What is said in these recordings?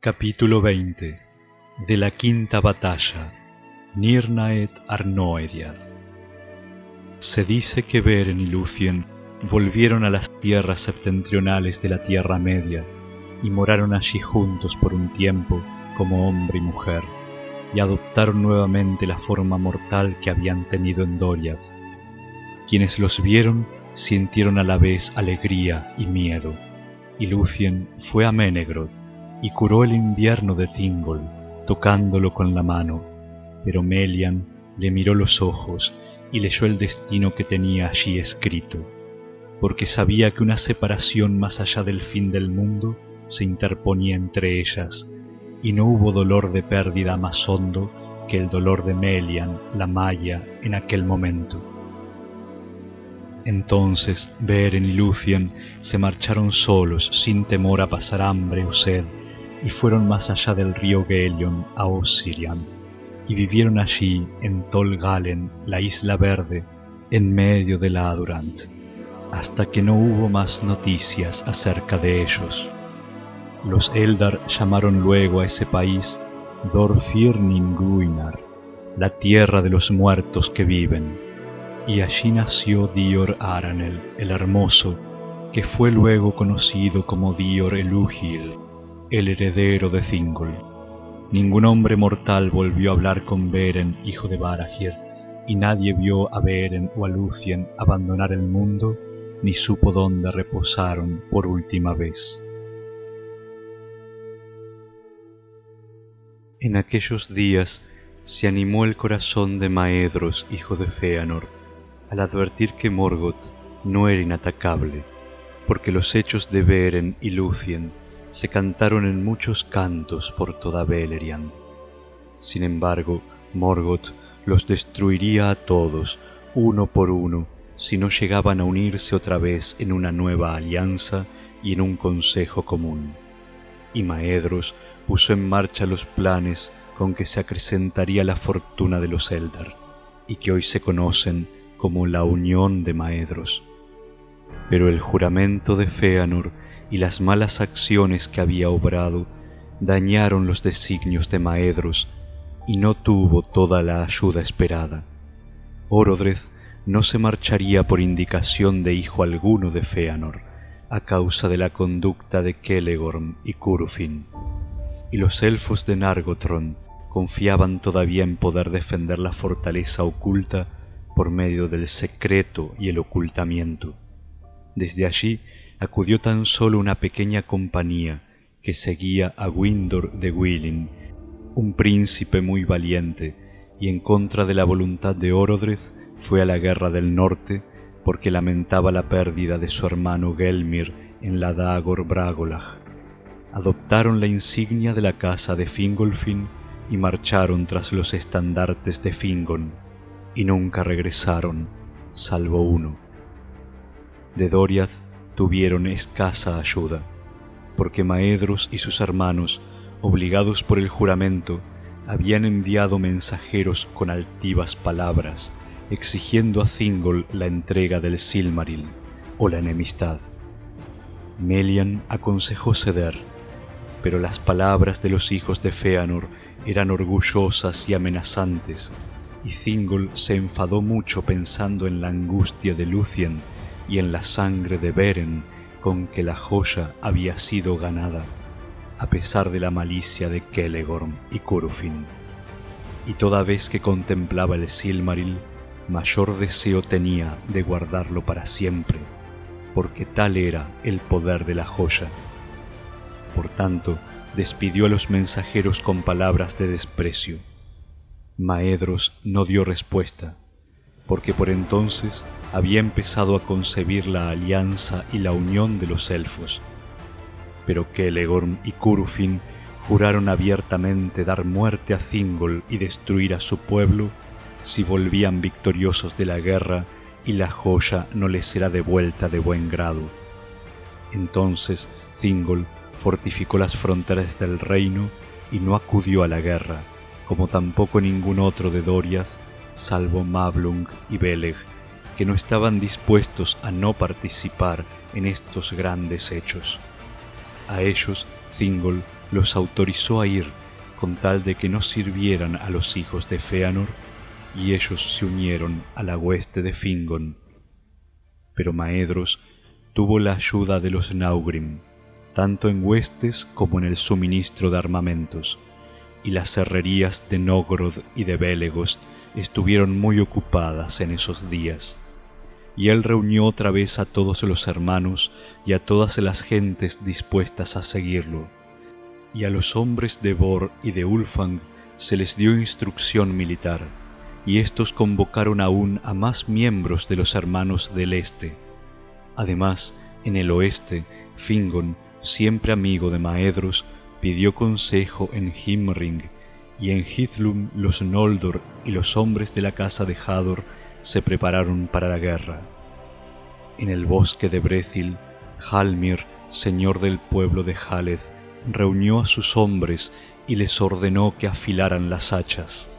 Capítulo 20 De la quinta batalla. Nirnaet Arnoediad. Se dice que Beren y Lucien volvieron a las tierras septentrionales de la Tierra Media y moraron allí juntos por un tiempo como hombre y mujer, y adoptaron nuevamente la forma mortal que habían tenido en Doriath. Quienes los vieron sintieron a la vez alegría y miedo, y Lucien fue a Menegroth y curó el invierno de Thingol, tocándolo con la mano, pero Melian le miró los ojos y leyó el destino que tenía allí escrito, porque sabía que una separación más allá del fin del mundo se interponía entre ellas, y no hubo dolor de pérdida más hondo que el dolor de Melian, la Maya, en aquel momento. Entonces Beren y Lucien se marcharon solos sin temor a pasar hambre o sed y fueron más allá del río Gelion a Osirian y vivieron allí en Tol Galen, la isla verde, en medio de la Adurant, hasta que no hubo más noticias acerca de ellos. Los Eldar llamaron luego a ese país Dorfirninguinar, la tierra de los muertos que viven y allí nació Dior Aranel, el hermoso, que fue luego conocido como Dior Elugil, el heredero de Thingol. Ningún hombre mortal volvió a hablar con Beren, hijo de Barahir, y nadie vio a Beren o a Lucien abandonar el mundo, ni supo dónde reposaron por última vez. En aquellos días se animó el corazón de Maedros, hijo de Feanor, al advertir que Morgoth no era inatacable, porque los hechos de Beren y Lucien se cantaron en muchos cantos por toda Beleriand. Sin embargo, Morgoth los destruiría a todos, uno por uno, si no llegaban a unirse otra vez en una nueva alianza y en un consejo común. Y Maedros puso en marcha los planes con que se acrecentaría la fortuna de los Eldar, y que hoy se conocen como la unión de Maedros. Pero el juramento de Feanor y las malas acciones que había obrado dañaron los designios de Maedros y no tuvo toda la ayuda esperada. Orodreth no se marcharía por indicación de hijo alguno de Feanor, a causa de la conducta de Kelegorm y Curufin, y los elfos de Nargothrond confiaban todavía en poder defender la fortaleza oculta por medio del secreto y el ocultamiento. Desde allí acudió tan solo una pequeña compañía que seguía a Windor de Willin, un príncipe muy valiente, y en contra de la voluntad de Orodreth fue a la guerra del norte porque lamentaba la pérdida de su hermano Gelmir en la Dagor Bragolag. Adoptaron la insignia de la casa de Fingolfin y marcharon tras los estandartes de Fingon y nunca regresaron, salvo uno. De Doriath tuvieron escasa ayuda, porque Maedros y sus hermanos, obligados por el juramento, habían enviado mensajeros con altivas palabras, exigiendo a Thingol la entrega del Silmaril o la enemistad. Melian aconsejó ceder, pero las palabras de los hijos de Feanor eran orgullosas y amenazantes, y Thingol se enfadó mucho pensando en la angustia de Lucien y en la sangre de Beren con que la joya había sido ganada, a pesar de la malicia de Kelegorm y Curufin. Y toda vez que contemplaba el Silmaril, mayor deseo tenía de guardarlo para siempre, porque tal era el poder de la joya. Por tanto, despidió a los mensajeros con palabras de desprecio Maedros no dio respuesta, porque por entonces había empezado a concebir la alianza y la unión de los elfos, pero que Elegorn y Curufin juraron abiertamente dar muerte a Thingol y destruir a su pueblo si volvían victoriosos de la guerra y la joya no les será devuelta de buen grado. Entonces Thingol fortificó las fronteras del reino y no acudió a la guerra como tampoco ningún otro de Doriath, salvo Mablung y Beleg, que no estaban dispuestos a no participar en estos grandes hechos. A ellos Thingol los autorizó a ir con tal de que no sirvieran a los hijos de Feanor, y ellos se unieron a la hueste de Fingon. Pero Maedros tuvo la ayuda de los Naugrim, tanto en huestes como en el suministro de armamentos, y las herrerías de Nogrod y de Belegost estuvieron muy ocupadas en esos días. Y él reunió otra vez a todos los hermanos y a todas las gentes dispuestas a seguirlo. Y a los hombres de Bor y de Ulfang se les dio instrucción militar, y éstos convocaron aún a más miembros de los hermanos del este. Además, en el oeste, Fingon, siempre amigo de Maedros, pidió consejo en Himring, y en Hithlum los Noldor y los hombres de la casa de Hador se prepararon para la guerra. En el bosque de Brethil, Halmir, señor del pueblo de Haleth, reunió a sus hombres y les ordenó que afilaran las hachas.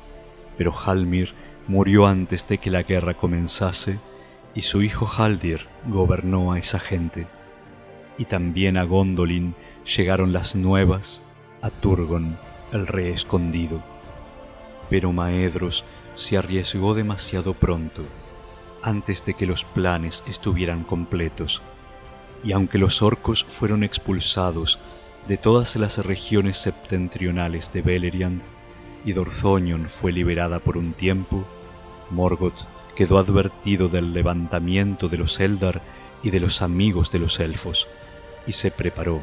Pero Halmir murió antes de que la guerra comenzase, y su hijo Haldir gobernó a esa gente. Y también a Gondolin llegaron las nuevas, a Turgon, el rey escondido. Pero Maedros se arriesgó demasiado pronto, antes de que los planes estuvieran completos, y aunque los orcos fueron expulsados de todas las regiones septentrionales de Beleriand, y Dorthonion fue liberada por un tiempo, Morgoth quedó advertido del levantamiento de los Eldar y de los amigos de los elfos, y se preparó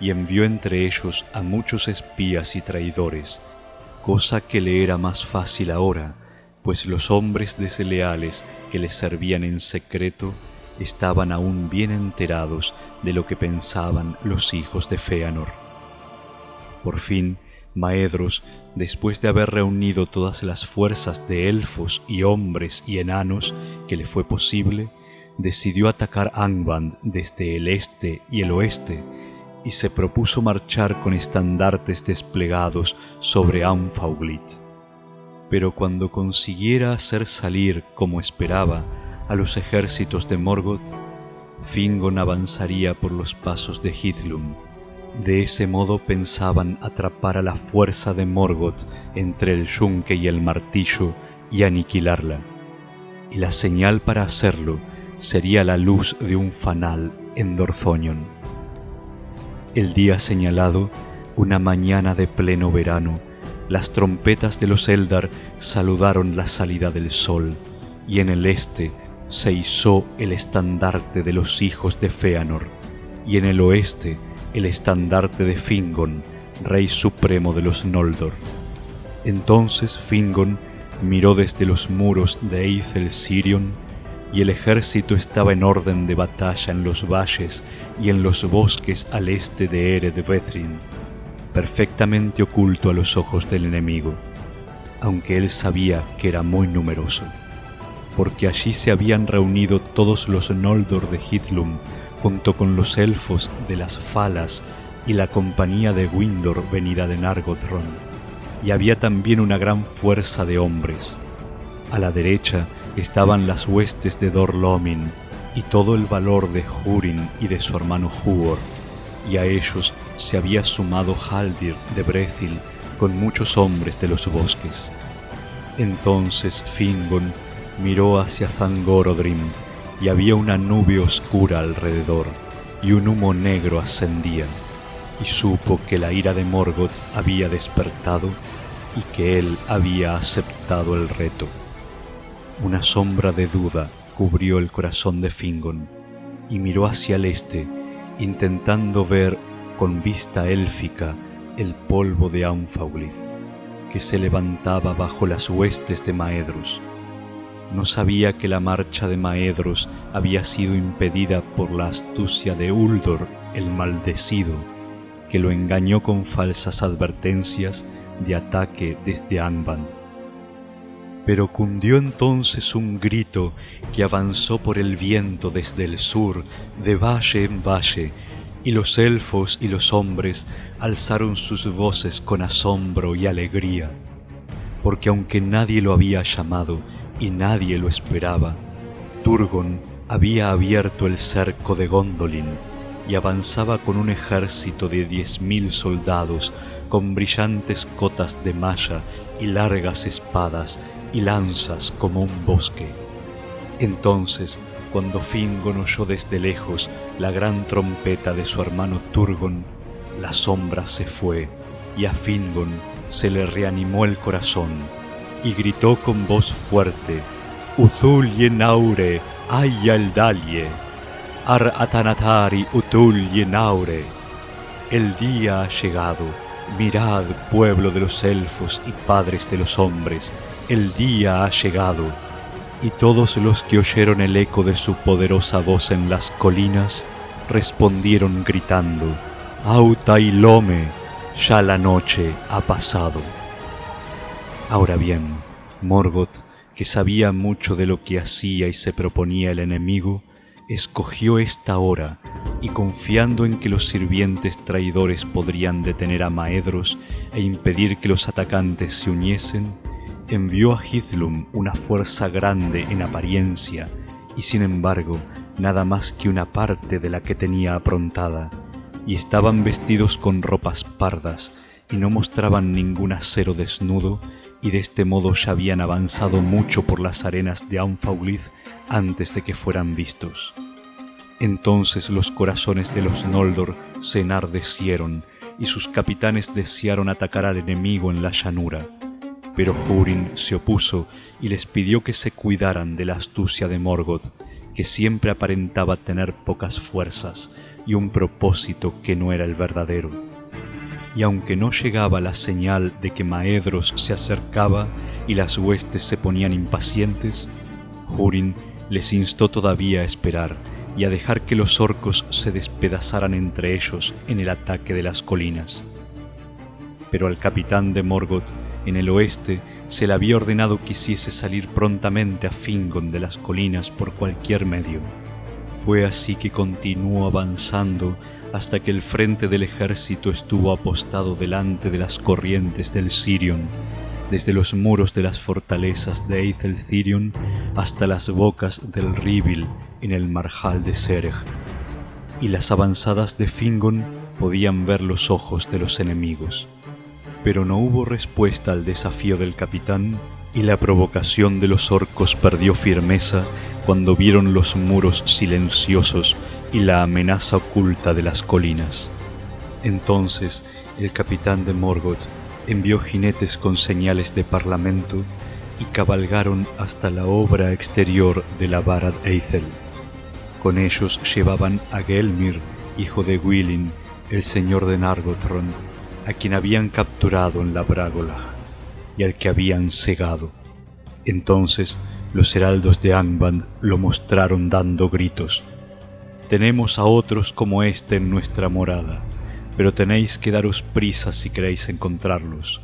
y envió entre ellos a muchos espías y traidores, cosa que le era más fácil ahora, pues los hombres desleales que le servían en secreto estaban aún bien enterados de lo que pensaban los hijos de Feanor. Por fin, Maedros, después de haber reunido todas las fuerzas de elfos y hombres y enanos que le fue posible, decidió atacar Angband desde el este y el oeste, y se propuso marchar con estandartes desplegados sobre Anfauglit. Pero cuando consiguiera hacer salir, como esperaba, a los ejércitos de Morgoth, Fingon avanzaría por los pasos de Hithlum. De ese modo pensaban atrapar a la fuerza de Morgoth entre el yunque y el martillo y aniquilarla. Y la señal para hacerlo sería la luz de un fanal en Dorthonion. El día señalado, una mañana de pleno verano, las trompetas de los Eldar saludaron la salida del sol, y en el este se izó el estandarte de los hijos de Feanor, y en el oeste el estandarte de Fingon, rey supremo de los Noldor. Entonces Fingon miró desde los muros de Eithel Sirion y el ejército estaba en orden de batalla en los valles y en los bosques al este de Ered Bethrin, perfectamente oculto a los ojos del enemigo, aunque él sabía que era muy numeroso, porque allí se habían reunido todos los Noldor de Hithlum junto con los elfos de las Falas y la compañía de Windor venida de Nargothrond, y había también una gran fuerza de hombres. A la derecha estaban las huestes de Dorlomin y todo el valor de Hurin y de su hermano Huor, y a ellos se había sumado Haldir de Brethil con muchos hombres de los bosques. Entonces Fingon miró hacia Zangorodrim, y había una nube oscura alrededor, y un humo negro ascendía, y supo que la ira de Morgoth había despertado y que él había aceptado el reto. Una sombra de duda cubrió el corazón de Fingon y miró hacia el este, intentando ver con vista élfica el polvo de Anfauglith que se levantaba bajo las huestes de Maedros. No sabía que la marcha de Maedros había sido impedida por la astucia de Uldor el maldecido, que lo engañó con falsas advertencias de ataque desde Angband pero cundió entonces un grito que avanzó por el viento desde el sur, de valle en valle, y los elfos y los hombres alzaron sus voces con asombro y alegría, porque aunque nadie lo había llamado y nadie lo esperaba, Turgon había abierto el cerco de Gondolin, y avanzaba con un ejército de diez mil soldados con brillantes cotas de malla y largas espadas y lanzas como un bosque. Entonces, cuando Fingon oyó desde lejos la gran trompeta de su hermano Turgon, la sombra se fue y a Fingon se le reanimó el corazón y gritó con voz fuerte, Uzul yenaure, ayaldalie, ar atanatari utul yenaure. El día ha llegado, mirad pueblo de los elfos y padres de los hombres, el día ha llegado. Y todos los que oyeron el eco de su poderosa voz en las colinas, respondieron gritando, Auta y Lome, ya la noche ha pasado. Ahora bien, Morgoth, que sabía mucho de lo que hacía y se proponía el enemigo, escogió esta hora y confiando en que los sirvientes traidores podrían detener a Maedros e impedir que los atacantes se uniesen, envió a Hithlum una fuerza grande en apariencia y sin embargo nada más que una parte de la que tenía aprontada, y estaban vestidos con ropas pardas y no mostraban ningún acero desnudo, y de este modo ya habían avanzado mucho por las arenas de Anfaulith antes de que fueran vistos. Entonces los corazones de los Noldor se enardecieron, y sus capitanes desearon atacar al enemigo en la llanura. Pero Húrin se opuso y les pidió que se cuidaran de la astucia de Morgoth, que siempre aparentaba tener pocas fuerzas y un propósito que no era el verdadero. Y aunque no llegaba la señal de que Maedros se acercaba y las huestes se ponían impacientes, Húrin les instó todavía a esperar y a dejar que los orcos se despedazaran entre ellos en el ataque de las colinas. Pero al capitán de Morgoth en el oeste se le había ordenado que hiciese salir prontamente a Fingon de las colinas por cualquier medio. Fue así que continuó avanzando hasta que el frente del ejército estuvo apostado delante de las corrientes del Sirion, desde los muros de las fortalezas de Eithel hasta las bocas del Ribil en el marjal de Sereg, y las avanzadas de Fingon podían ver los ojos de los enemigos. Pero no hubo respuesta al desafío del capitán, y la provocación de los orcos perdió firmeza cuando vieron los muros silenciosos y la amenaza oculta de las colinas. Entonces el capitán de Morgoth envió jinetes con señales de parlamento y cabalgaron hasta la obra exterior de la Barad Eithel. Con ellos llevaban a Gelmir, hijo de Willin, el señor de Nargothrond, a quien habían capturado en la Bragola y al que habían cegado. Entonces los heraldos de Angband lo mostraron dando gritos. Tenemos a otros como éste en nuestra morada pero tenéis que daros prisa si queréis encontrarlos,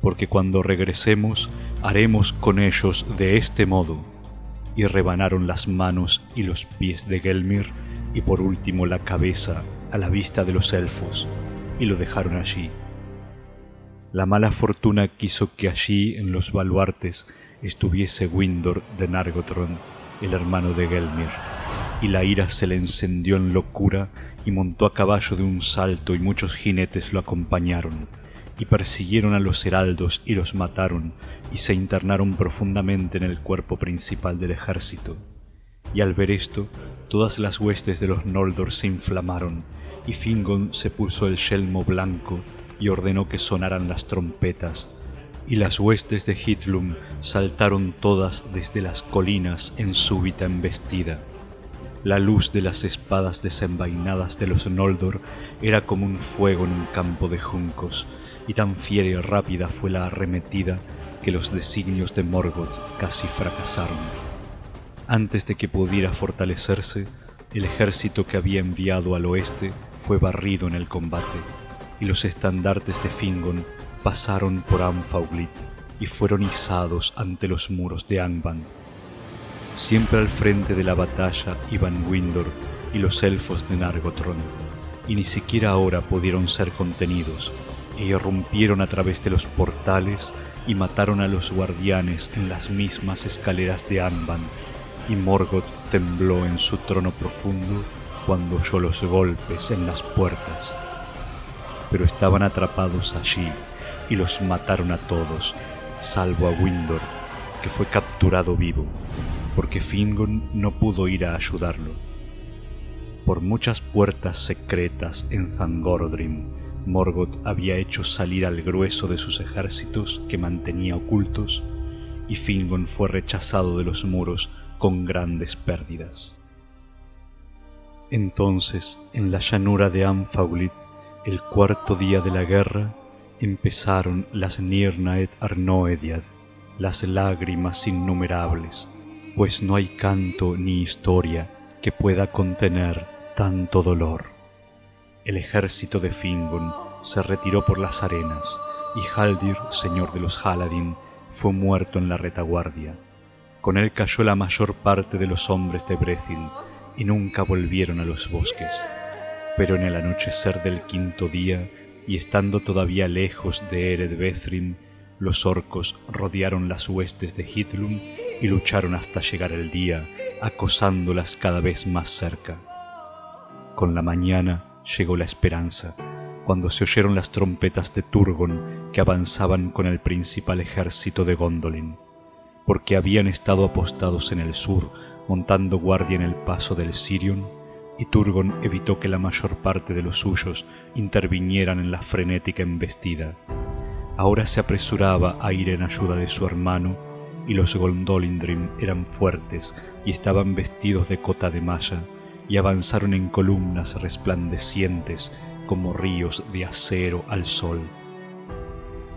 porque cuando regresemos haremos con ellos de este modo. Y rebanaron las manos y los pies de Gelmir, y por último la cabeza a la vista de los elfos, y lo dejaron allí. La mala fortuna quiso que allí en los baluartes estuviese Windor de Nargothrond, el hermano de Gelmir, y la ira se le encendió en locura y montó a caballo de un salto y muchos jinetes lo acompañaron, y persiguieron a los heraldos y los mataron, y se internaron profundamente en el cuerpo principal del ejército. Y al ver esto, todas las huestes de los Noldor se inflamaron, y Fingon se puso el yelmo blanco y ordenó que sonaran las trompetas, y las huestes de Hitlum saltaron todas desde las colinas en súbita embestida la luz de las espadas desenvainadas de los Noldor era como un fuego en un campo de juncos, y tan fiera y rápida fue la arremetida que los designios de Morgoth casi fracasaron. Antes de que pudiera fortalecerse, el ejército que había enviado al oeste fue barrido en el combate, y los estandartes de Fingon pasaron por Anfaulit y fueron izados ante los muros de Angband. Siempre al frente de la batalla iban Windor y los elfos de Nargothrond, y ni siquiera ahora pudieron ser contenidos, e irrumpieron a través de los portales y mataron a los guardianes en las mismas escaleras de Anban, y Morgoth tembló en su trono profundo cuando oyó los golpes en las puertas. Pero estaban atrapados allí y los mataron a todos, salvo a Windor, que fue capturado vivo, porque Fingon no pudo ir a ayudarlo. Por muchas puertas secretas en Zangordrim, Morgoth había hecho salir al grueso de sus ejércitos que mantenía ocultos, y Fingon fue rechazado de los muros con grandes pérdidas. Entonces, en la llanura de Anfaulit, el cuarto día de la guerra, empezaron las Nirnaed Arnoediad, las lágrimas innumerables, pues no hay canto ni historia que pueda contener tanto dolor. El ejército de Fingon se retiró por las arenas, y Haldir, señor de los Haladin, fue muerto en la retaguardia. Con él cayó la mayor parte de los hombres de Brethil, y nunca volvieron a los bosques. Pero en el anochecer del quinto día, y estando todavía lejos de Ered los orcos rodearon las huestes de Hitlum y lucharon hasta llegar el día, acosándolas cada vez más cerca. Con la mañana llegó la esperanza, cuando se oyeron las trompetas de Turgon que avanzaban con el principal ejército de Gondolin, porque habían estado apostados en el sur, montando guardia en el paso del Sirion, y Turgon evitó que la mayor parte de los suyos intervinieran en la frenética embestida. Ahora se apresuraba a ir en ayuda de su hermano, y los Gondolindrim eran fuertes y estaban vestidos de cota de malla, y avanzaron en columnas resplandecientes como ríos de acero al sol.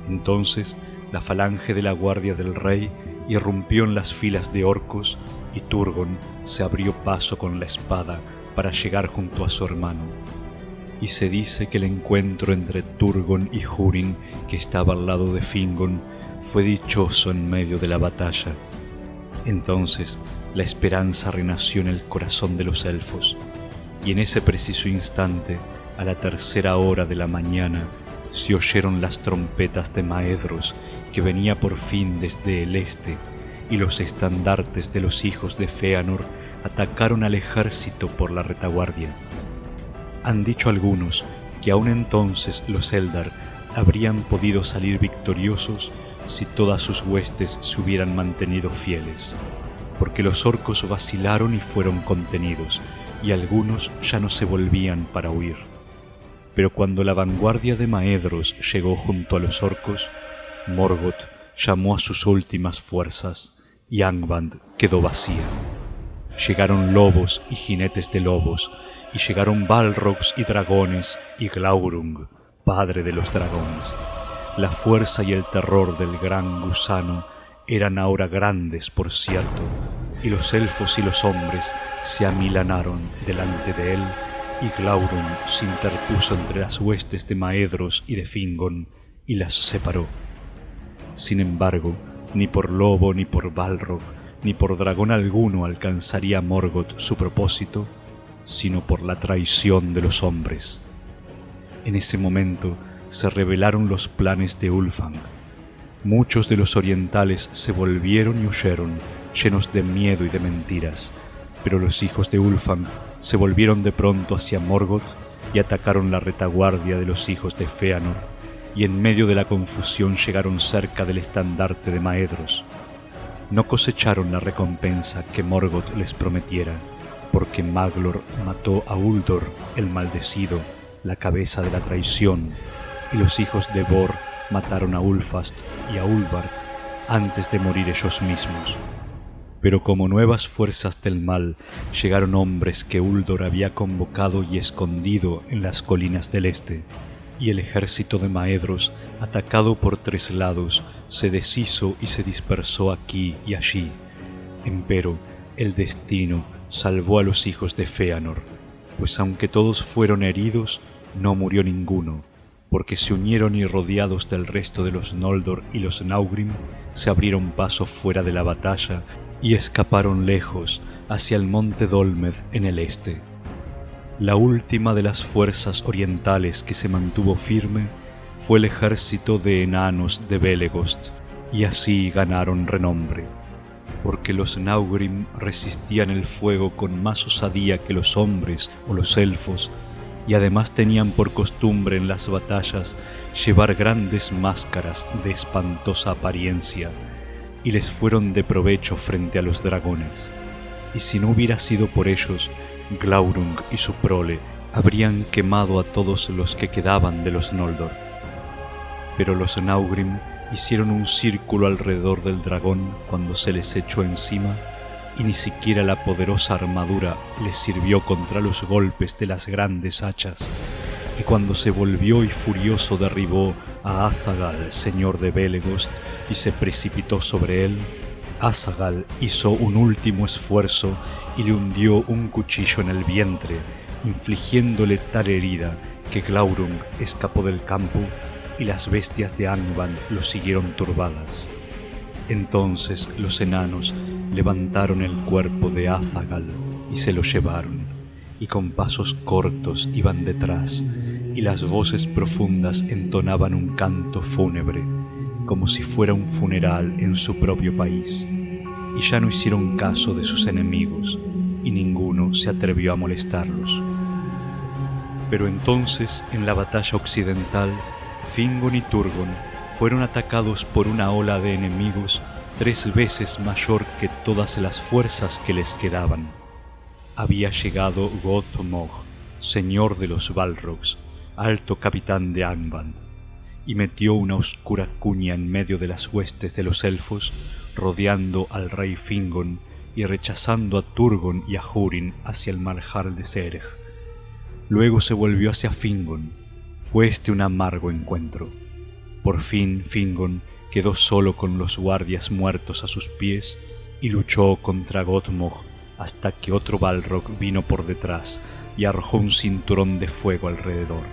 Entonces la falange de la guardia del rey irrumpió en las filas de orcos y Turgon se abrió paso con la espada para llegar junto a su hermano. Y se dice que el encuentro entre Turgon y Húrin, que estaba al lado de Fingon, fue dichoso en medio de la batalla. Entonces la esperanza renació en el corazón de los elfos, y en ese preciso instante, a la tercera hora de la mañana, se oyeron las trompetas de Maedros, que venía por fin desde el este, y los estandartes de los hijos de Feanor atacaron al ejército por la retaguardia. Han dicho algunos que aún entonces los Eldar habrían podido salir victoriosos si todas sus huestes se hubieran mantenido fieles, porque los orcos vacilaron y fueron contenidos, y algunos ya no se volvían para huir. Pero cuando la vanguardia de Maedros llegó junto a los orcos, Morgoth llamó a sus últimas fuerzas, y Angband quedó vacía. Llegaron lobos y jinetes de lobos, y llegaron balrogs y dragones, y Glaurung, padre de los dragones. La fuerza y el terror del gran gusano eran ahora grandes, por cierto, y los elfos y los hombres se amilanaron delante de él, y Glaurung se interpuso entre las huestes de Maedros y de Fingon, y las separó. Sin embargo, ni por lobo ni por balrog ni por dragón alguno alcanzaría Morgoth su propósito, sino por la traición de los hombres. En ese momento se revelaron los planes de Ulfang. Muchos de los orientales se volvieron y huyeron, llenos de miedo y de mentiras, pero los hijos de Ulfang se volvieron de pronto hacia Morgoth y atacaron la retaguardia de los hijos de Feanor, y en medio de la confusión llegaron cerca del estandarte de Maedros no cosecharon la recompensa que Morgoth les prometiera, porque Maglor mató a Uldor, el maldecido, la cabeza de la traición, y los hijos de Bor mataron a Ulfast y a Ulvard antes de morir ellos mismos. Pero como nuevas fuerzas del mal llegaron hombres que Uldor había convocado y escondido en las colinas del este, y el ejército de Maedros, atacado por tres lados, se deshizo y se dispersó aquí y allí. Empero el destino salvó a los hijos de Feanor, pues aunque todos fueron heridos, no murió ninguno, porque se unieron y rodeados del resto de los Noldor y los Naugrim, se abrieron paso fuera de la batalla y escaparon lejos hacia el monte Dolmed en el este. La última de las fuerzas orientales que se mantuvo firme fue el ejército de enanos de Belegost, y así ganaron renombre, porque los Naugrim resistían el fuego con más osadía que los hombres o los elfos, y además tenían por costumbre en las batallas llevar grandes máscaras de espantosa apariencia, y les fueron de provecho frente a los dragones. Y si no hubiera sido por ellos, Glaurung y su prole habrían quemado a todos los que quedaban de los Noldor. Pero los Naugrim hicieron un círculo alrededor del dragón cuando se les echó encima, y ni siquiera la poderosa armadura les sirvió contra los golpes de las grandes hachas, y cuando se volvió y furioso derribó a Azagal, señor de Belegost, y se precipitó sobre él, Azagal hizo un último esfuerzo y le hundió un cuchillo en el vientre, infligiéndole tal herida que Glaurung escapó del campo y las bestias de Angvan lo siguieron turbadas. Entonces los enanos levantaron el cuerpo de Azagal y se lo llevaron, y con pasos cortos iban detrás, y las voces profundas entonaban un canto fúnebre, como si fuera un funeral en su propio país, y ya no hicieron caso de sus enemigos, y ninguno se atrevió a molestarlos. Pero entonces en la batalla occidental Fingon y Turgon fueron atacados por una ola de enemigos tres veces mayor que todas las fuerzas que les quedaban. Había llegado Gothmog, señor de los Balrogs, alto capitán de Angband, y metió una oscura cuña en medio de las huestes de los elfos, rodeando al rey Fingon y rechazando a Turgon y a Húrin hacia el marjal de Sereg. Luego se volvió hacia Fingon, fue este un amargo encuentro. Por fin Fingon quedó solo con los guardias muertos a sus pies y luchó contra Gothmog hasta que otro Balrog vino por detrás y arrojó un cinturón de fuego alrededor.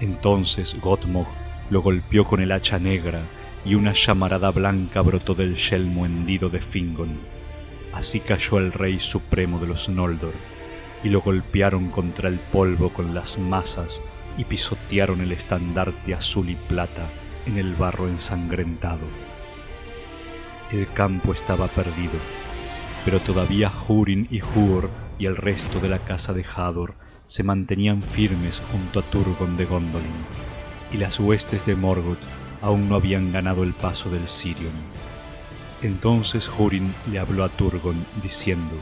Entonces Gothmog lo golpeó con el hacha negra y una llamarada blanca brotó del yelmo hendido de Fingon. Así cayó el rey supremo de los Noldor, y lo golpearon contra el polvo con las masas y pisotearon el estandarte azul y plata en el barro ensangrentado. El campo estaba perdido, pero todavía Hurin y Huor y el resto de la casa de Hador se mantenían firmes junto a Turgon de Gondolin, y las huestes de Morgoth aún no habían ganado el paso del Sirion. Entonces Hurin le habló a Turgon diciendo,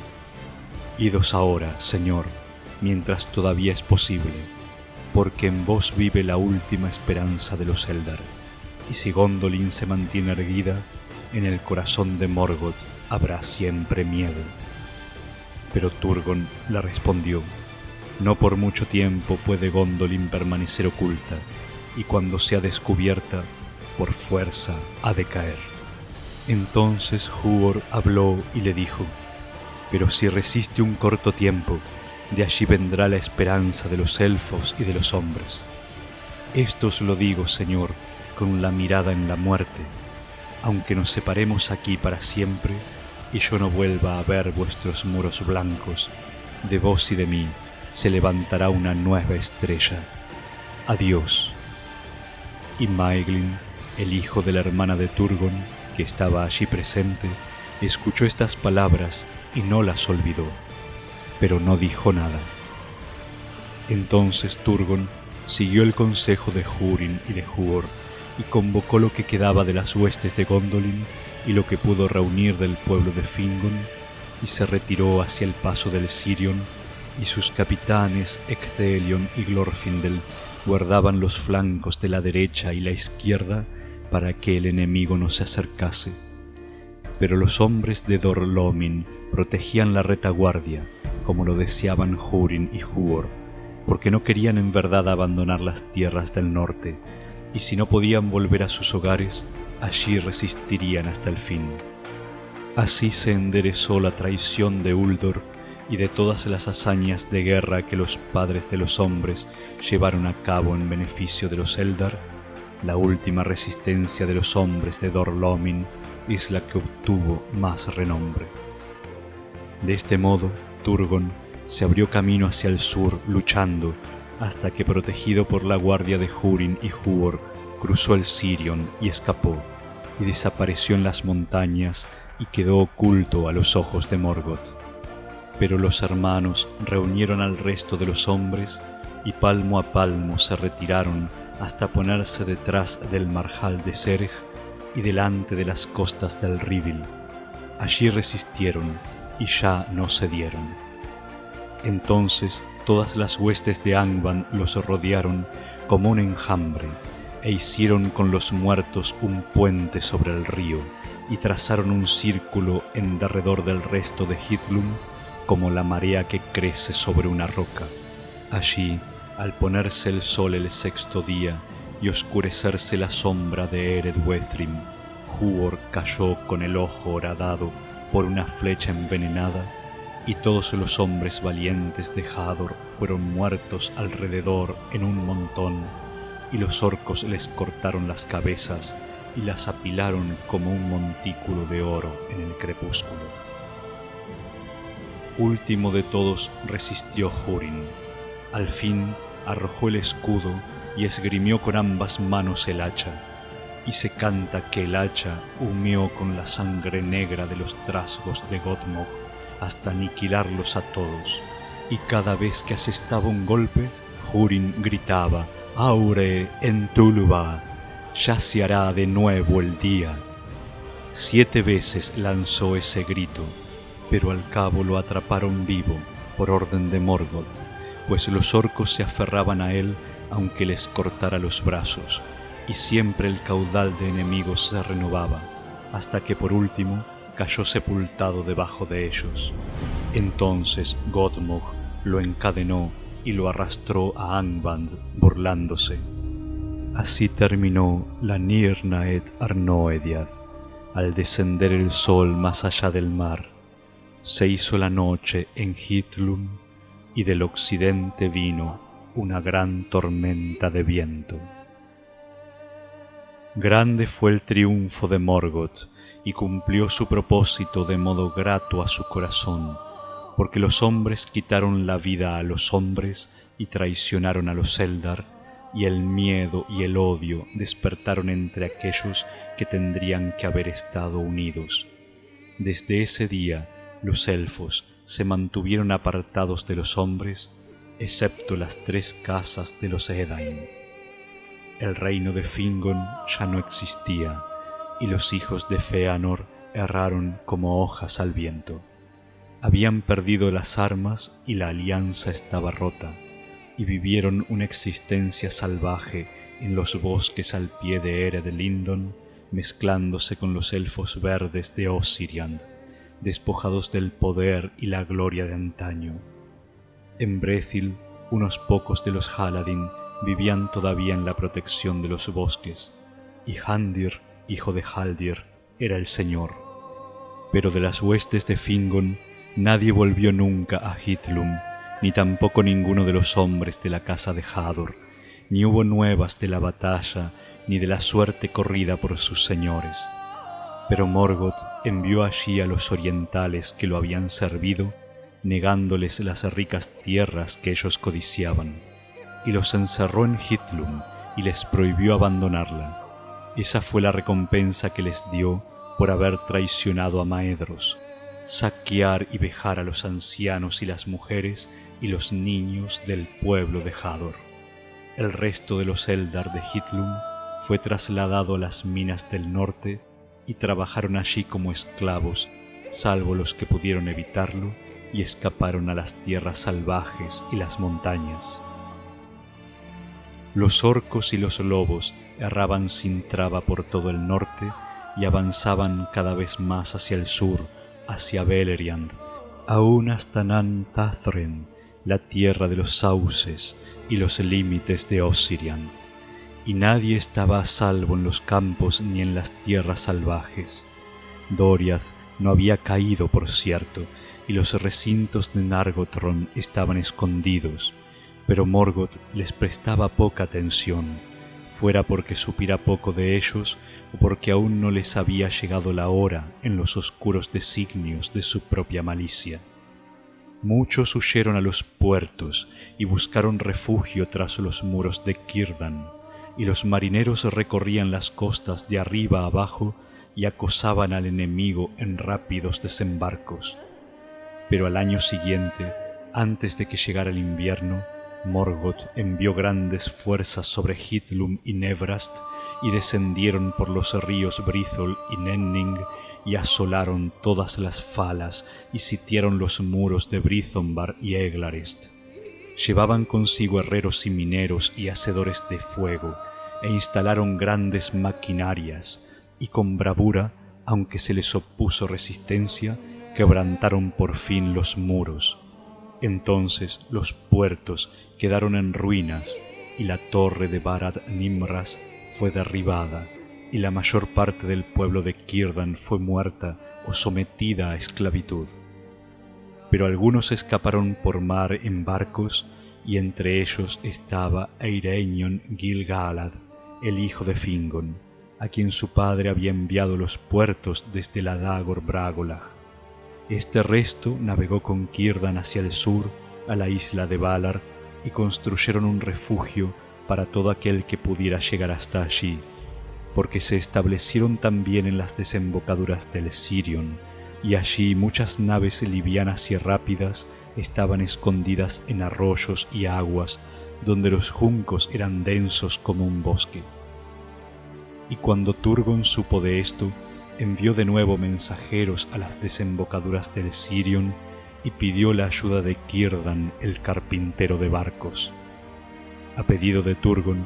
Idos ahora, Señor, mientras todavía es posible, porque en vos vive la última esperanza de los Eldar, y si Gondolin se mantiene erguida, en el corazón de Morgoth habrá siempre miedo. Pero Turgon le respondió, no por mucho tiempo puede Gondolin permanecer oculta, y cuando sea descubierta, por fuerza ha de caer. Entonces Huor habló y le dijo, pero si resiste un corto tiempo, de allí vendrá la esperanza de los elfos y de los hombres. Esto os lo digo, Señor, con la mirada en la muerte, aunque nos separemos aquí para siempre y yo no vuelva a ver vuestros muros blancos, de vos y de mí se levantará una nueva estrella. Adiós. Y Maeglin, el hijo de la hermana de Turgon, que estaba allí presente, escuchó estas palabras y no las olvidó pero no dijo nada. Entonces Turgon siguió el consejo de Húrin y de Huor y convocó lo que quedaba de las huestes de Gondolin y lo que pudo reunir del pueblo de Fingon y se retiró hacia el paso del Sirion y sus capitanes Ecthelion y Glorfindel guardaban los flancos de la derecha y la izquierda para que el enemigo no se acercase. Pero los hombres de Dorlomin protegían la retaguardia como lo deseaban Húrin y Huor, porque no querían en verdad abandonar las tierras del norte, y si no podían volver a sus hogares, allí resistirían hasta el fin. Así se enderezó la traición de Uldor y de todas las hazañas de guerra que los padres de los hombres llevaron a cabo en beneficio de los Eldar, la última resistencia de los hombres de Dorlomin es la que obtuvo más renombre. De este modo, Turgon se abrió camino hacia el sur luchando hasta que protegido por la guardia de Húrin y Huor cruzó el Sirion y escapó y desapareció en las montañas y quedó oculto a los ojos de Morgoth. Pero los hermanos reunieron al resto de los hombres y palmo a palmo se retiraron hasta ponerse detrás del marjal de Serg y delante de las costas del Ríbil. Allí resistieron y ya no cedieron. Entonces todas las huestes de Angban los rodearon como un enjambre e hicieron con los muertos un puente sobre el río y trazaron un círculo en derredor del resto de Hitlum como la marea que crece sobre una roca. Allí, al ponerse el sol el sexto día y oscurecerse la sombra de Ered Wethrim, Huor cayó con el ojo horadado por una flecha envenenada y todos los hombres valientes de Hador fueron muertos alrededor en un montón, y los orcos les cortaron las cabezas y las apilaron como un montículo de oro en el crepúsculo. Último de todos resistió Hurin. Al fin arrojó el escudo y esgrimió con ambas manos el hacha, y se canta que el hacha humeó con la sangre negra de los trasgos de Godmog hasta aniquilarlos a todos, y cada vez que asestaba un golpe, Hurin gritaba, Aure en Tuluba, ya se hará de nuevo el día. Siete veces lanzó ese grito, pero al cabo lo atraparon vivo por orden de Morgoth, pues los orcos se aferraban a él aunque les cortara los brazos, y siempre el caudal de enemigos se renovaba, hasta que por último cayó sepultado debajo de ellos. Entonces Godmog lo encadenó y lo arrastró a Angband burlándose. Así terminó la Nirnaed Arnoediad. Al descender el sol más allá del mar, se hizo la noche en Hitlum y del occidente vino una gran tormenta de viento. Grande fue el triunfo de Morgoth y cumplió su propósito de modo grato a su corazón, porque los hombres quitaron la vida a los hombres y traicionaron a los Eldar, y el miedo y el odio despertaron entre aquellos que tendrían que haber estado unidos. Desde ese día los elfos se mantuvieron apartados de los hombres, excepto las tres casas de los Edain. El reino de Fingon ya no existía, y los hijos de Feanor erraron como hojas al viento. Habían perdido las armas y la alianza estaba rota, y vivieron una existencia salvaje en los bosques al pie de Ered Lindon, mezclándose con los elfos verdes de Osirian, despojados del poder y la gloria de antaño. En Brethil, unos pocos de los Haladin vivían todavía en la protección de los bosques, y Handir hijo de Haldir, era el señor. Pero de las huestes de Fingon nadie volvió nunca a Hitlum, ni tampoco ninguno de los hombres de la casa de Hador, ni hubo nuevas de la batalla, ni de la suerte corrida por sus señores. Pero Morgoth envió allí a los orientales que lo habían servido, negándoles las ricas tierras que ellos codiciaban, y los encerró en Hitlum y les prohibió abandonarla. Esa fue la recompensa que les dio por haber traicionado a Maedros, saquear y vejar a los ancianos y las mujeres y los niños del pueblo de Hador. El resto de los Eldar de Hitlum fue trasladado a las minas del norte y trabajaron allí como esclavos, salvo los que pudieron evitarlo y escaparon a las tierras salvajes y las montañas. Los orcos y los lobos erraban sin traba por todo el norte y avanzaban cada vez más hacia el sur, hacia Beleriand, aún hasta Nantathren, la tierra de los sauces y los límites de Osirian. Y nadie estaba a salvo en los campos ni en las tierras salvajes. Doriath no había caído, por cierto, y los recintos de Nargothrond estaban escondidos, pero Morgoth les prestaba poca atención fuera porque supiera poco de ellos o porque aún no les había llegado la hora en los oscuros designios de su propia malicia. Muchos huyeron a los puertos y buscaron refugio tras los muros de Kirdan, y los marineros recorrían las costas de arriba abajo y acosaban al enemigo en rápidos desembarcos. Pero al año siguiente, antes de que llegara el invierno, Morgoth envió grandes fuerzas sobre Hitlum y Nevrast y descendieron por los ríos Brithol y Nenning y asolaron todas las falas y sitiaron los muros de Brithombar y Eglarest. Llevaban consigo herreros y mineros y hacedores de fuego, e instalaron grandes maquinarias, y con bravura, aunque se les opuso resistencia, quebrantaron por fin los muros. Entonces los puertos quedaron en ruinas, y la torre de Barad Nimras fue derribada, y la mayor parte del pueblo de Kirdan fue muerta o sometida a esclavitud. Pero algunos escaparon por mar en barcos, y entre ellos estaba Eireinion Gilgalad, el hijo de Fingon, a quien su padre había enviado los puertos desde la Dagor Bragola. Este resto navegó con Kirdan hacia el sur, a la isla de Valar, y construyeron un refugio para todo aquel que pudiera llegar hasta allí porque se establecieron también en las desembocaduras del Sirion, y allí muchas naves livianas y rápidas estaban escondidas en arroyos y aguas, donde los juncos eran densos como un bosque. Y cuando Turgon supo de esto, envió de nuevo mensajeros a las desembocaduras del Sirion y pidió la ayuda de Kirdan, el carpintero de barcos. A pedido de Turgon,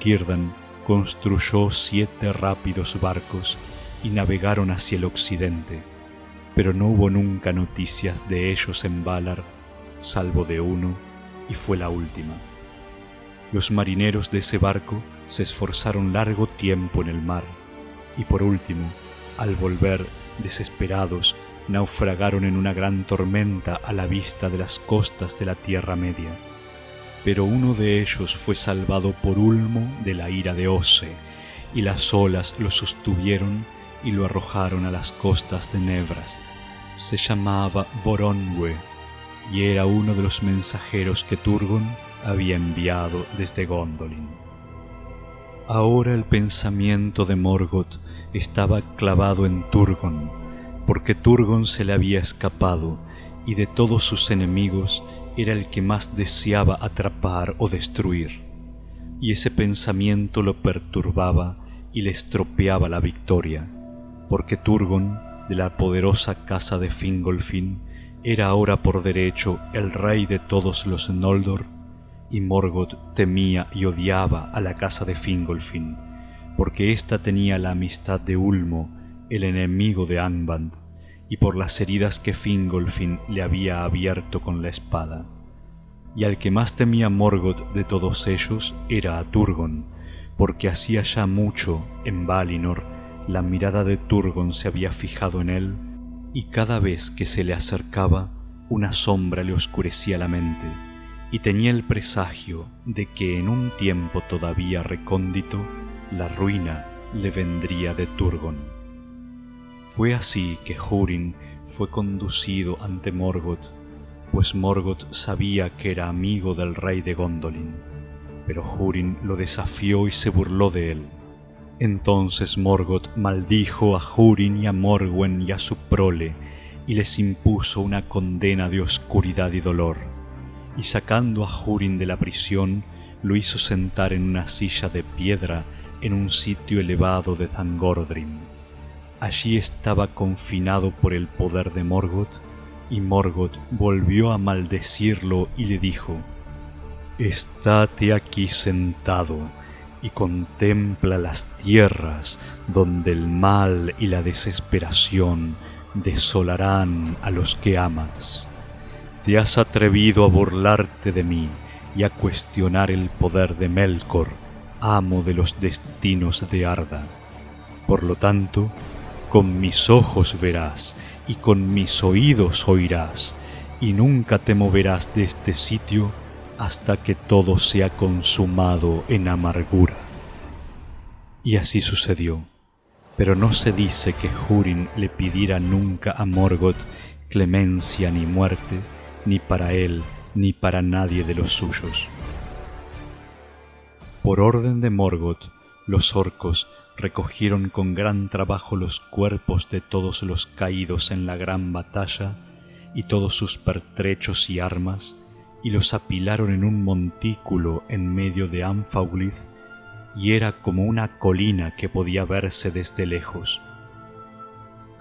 Kirdan construyó siete rápidos barcos y navegaron hacia el occidente, pero no hubo nunca noticias de ellos en Valar, salvo de uno, y fue la última. Los marineros de ese barco se esforzaron largo tiempo en el mar, y por último, al volver, desesperados, naufragaron en una gran tormenta a la vista de las costas de la Tierra Media pero uno de ellos fue salvado por Ulmo de la ira de Ose, y las olas lo sostuvieron y lo arrojaron a las costas de Nebras. Se llamaba Borongue, y era uno de los mensajeros que Turgon había enviado desde Gondolin. Ahora el pensamiento de Morgoth estaba clavado en Turgon, porque Turgon se le había escapado, y de todos sus enemigos era el que más deseaba atrapar o destruir, y ese pensamiento lo perturbaba y le estropeaba la victoria, porque Turgon, de la poderosa casa de Fingolfin, era ahora por derecho el rey de todos los Noldor, y Morgoth temía y odiaba a la casa de Fingolfin, porque ésta tenía la amistad de Ulmo, el enemigo de Angband, y por las heridas que Fingolfin le había abierto con la espada. Y al que más temía Morgoth de todos ellos era a Turgon, porque hacía ya mucho, en Valinor, la mirada de Turgon se había fijado en él, y cada vez que se le acercaba, una sombra le oscurecía la mente, y tenía el presagio de que en un tiempo todavía recóndito, la ruina le vendría de Turgon. Fue así que Húrin fue conducido ante Morgoth, pues Morgoth sabía que era amigo del rey de Gondolin, pero Húrin lo desafió y se burló de él. Entonces Morgoth maldijo a Húrin y a Morwen y a su prole, y les impuso una condena de oscuridad y dolor, y sacando a Húrin de la prisión, lo hizo sentar en una silla de piedra en un sitio elevado de Zangordrim Allí estaba confinado por el poder de Morgoth, y Morgoth volvió a maldecirlo y le dijo, Estate aquí sentado y contempla las tierras donde el mal y la desesperación desolarán a los que amas. Te has atrevido a burlarte de mí y a cuestionar el poder de Melkor, amo de los destinos de Arda. Por lo tanto, con mis ojos verás y con mis oídos oirás, y nunca te moverás de este sitio hasta que todo sea consumado en amargura. Y así sucedió, pero no se dice que Hurin le pidiera nunca a Morgoth clemencia ni muerte, ni para él ni para nadie de los suyos. Por orden de Morgoth, los orcos recogieron con gran trabajo los cuerpos de todos los caídos en la gran batalla y todos sus pertrechos y armas, y los apilaron en un montículo en medio de Anfaulith, y era como una colina que podía verse desde lejos.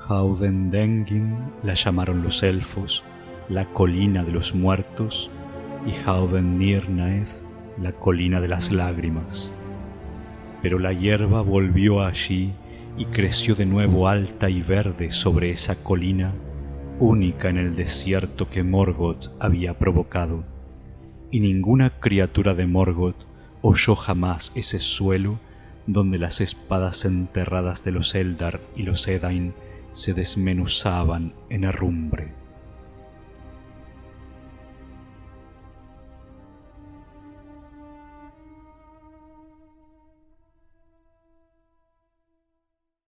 Haudendengin la llamaron los elfos, la colina de los muertos, y Haudennirnaeth, la colina de las lágrimas. Pero la hierba volvió allí y creció de nuevo alta y verde sobre esa colina, única en el desierto que Morgoth había provocado, y ninguna criatura de Morgoth oyó jamás ese suelo donde las espadas enterradas de los Eldar y los Edain se desmenuzaban en herrumbre.